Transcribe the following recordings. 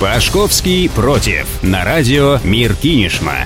Пашковский против. На радио Мир Кинешма.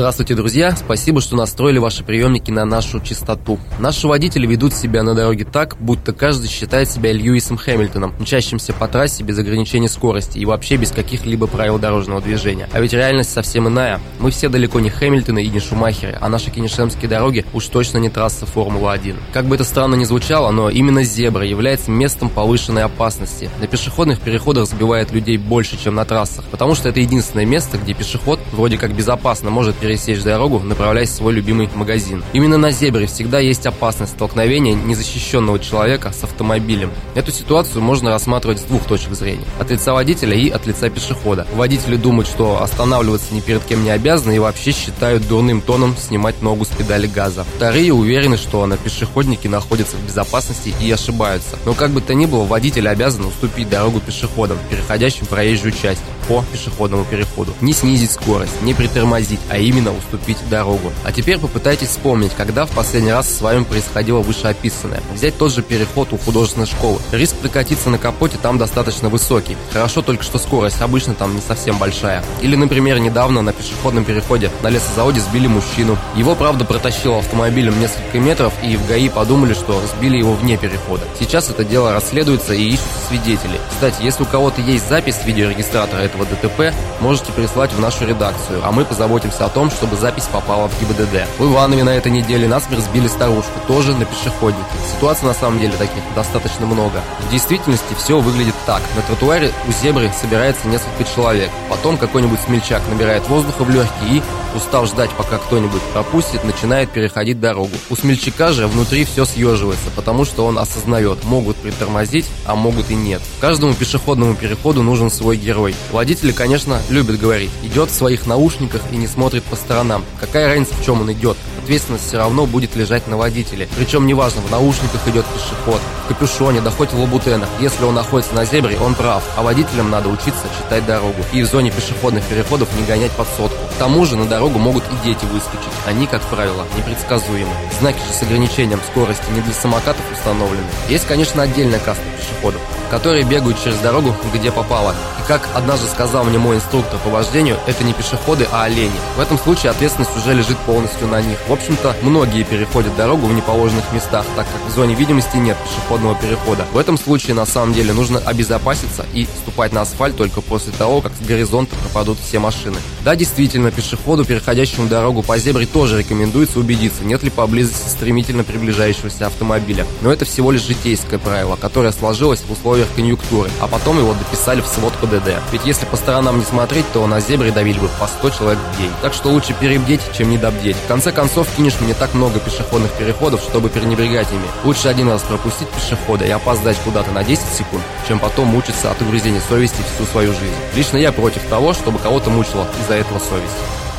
Здравствуйте, друзья! Спасибо, что настроили ваши приемники на нашу частоту. Наши водители ведут себя на дороге так, будто каждый считает себя Льюисом Хэмилтоном, мчащимся по трассе без ограничения скорости и вообще без каких-либо правил дорожного движения. А ведь реальность совсем иная. Мы все далеко не Хэмилтоны и не Шумахеры, а наши кенишемские дороги уж точно не трасса Формулы-1. Как бы это странно ни звучало, но именно зебра является местом повышенной опасности. На пешеходных переходах сбивает людей больше, чем на трассах, потому что это единственное место, где пешеход вроде как безопасно может пересечь дорогу, направляясь в свой любимый магазин. Именно на зебре всегда есть опасность столкновения незащищенного человека с автомобилем. Эту ситуацию можно рассматривать с двух точек зрения. От лица водителя и от лица пешехода. Водители думают, что останавливаться ни перед кем не обязаны и вообще считают дурным тоном снимать ногу с педали газа. Вторые уверены, что на пешеходнике находятся в безопасности и ошибаются. Но как бы то ни было, водитель обязан уступить дорогу пешеходам, переходящим проезжую часть по пешеходному переходу. Не снизить скорость, не притормозить, а именно уступить дорогу. А теперь попытайтесь вспомнить, когда в последний раз с вами происходило вышеописанное. Взять тот же переход у художественной школы. Риск прокатиться на капоте там достаточно высокий. Хорошо только что скорость обычно там не совсем большая. Или, например, недавно на пешеходном переходе на лесозаводе сбили мужчину. Его, правда, протащило автомобилем несколько метров, и в ГАИ подумали, что сбили его вне перехода. Сейчас это дело расследуется и ищут свидетели. Кстати, если у кого-то есть запись видеорегистратора этого этого ДТП можете прислать в нашу редакцию, а мы позаботимся о том, чтобы запись попала в ГИБДД. В Иванове на этой неделе насмерть сбили старушку, тоже на пешеходнике. Ситуаций на самом деле таких достаточно много. В действительности все выглядит так. На тротуаре у зебры собирается несколько человек. Потом какой-нибудь смельчак набирает воздуха в легкие и, устав ждать, пока кто-нибудь пропустит, начинает переходить дорогу. У смельчака же внутри все съеживается, потому что он осознает, могут притормозить, а могут и нет. Каждому пешеходному переходу нужен свой герой. Водители, конечно, любят говорить. Идет в своих наушниках и не смотрит по сторонам. Какая разница, в чем он идет? Ответственность все равно будет лежать на водителе. Причем неважно, в наушниках идет пешеход, в капюшоне, да хоть в лабутенах. Если он находится на зебре, он прав. А водителям надо учиться читать дорогу. И в зоне пешеходных переходов не гонять под сотку. К тому же на дорогу могут и дети выскочить. Они, как правило, непредсказуемы. Знаки же с ограничением скорости не для самокатов установлены. Есть, конечно, отдельная каста пешеходов, которые бегают через дорогу, где попало. И как однажды сказал мне мой инструктор по вождению, это не пешеходы, а олени. В этом случае ответственность уже лежит полностью на них. В общем-то, многие переходят дорогу в неположенных местах, так как в зоне видимости нет пешеходного перехода. В этом случае, на самом деле, нужно обезопаситься и ступать на асфальт только после того, как с горизонта пропадут все машины. Да, действительно, пешеходу, переходящему дорогу по зебре, тоже рекомендуется убедиться, нет ли поблизости стремительно приближающегося автомобиля. Но это всего лишь житейское правило, которое сложилось в условиях конъюнктуры, а потом его дописали в свод ПДД. Ведь если по сторонам не смотреть, то на зебре давили бы по 100 человек в день. Так что лучше перебдеть, чем недобдеть. В конце концов, кинешь мне так много пешеходных переходов, чтобы пренебрегать ими. Лучше один раз пропустить пешехода и опоздать куда-то на 10 секунд, чем потом мучиться от угрызения совести всю свою жизнь. Лично я против того, чтобы кого-то мучила из-за этого совесть.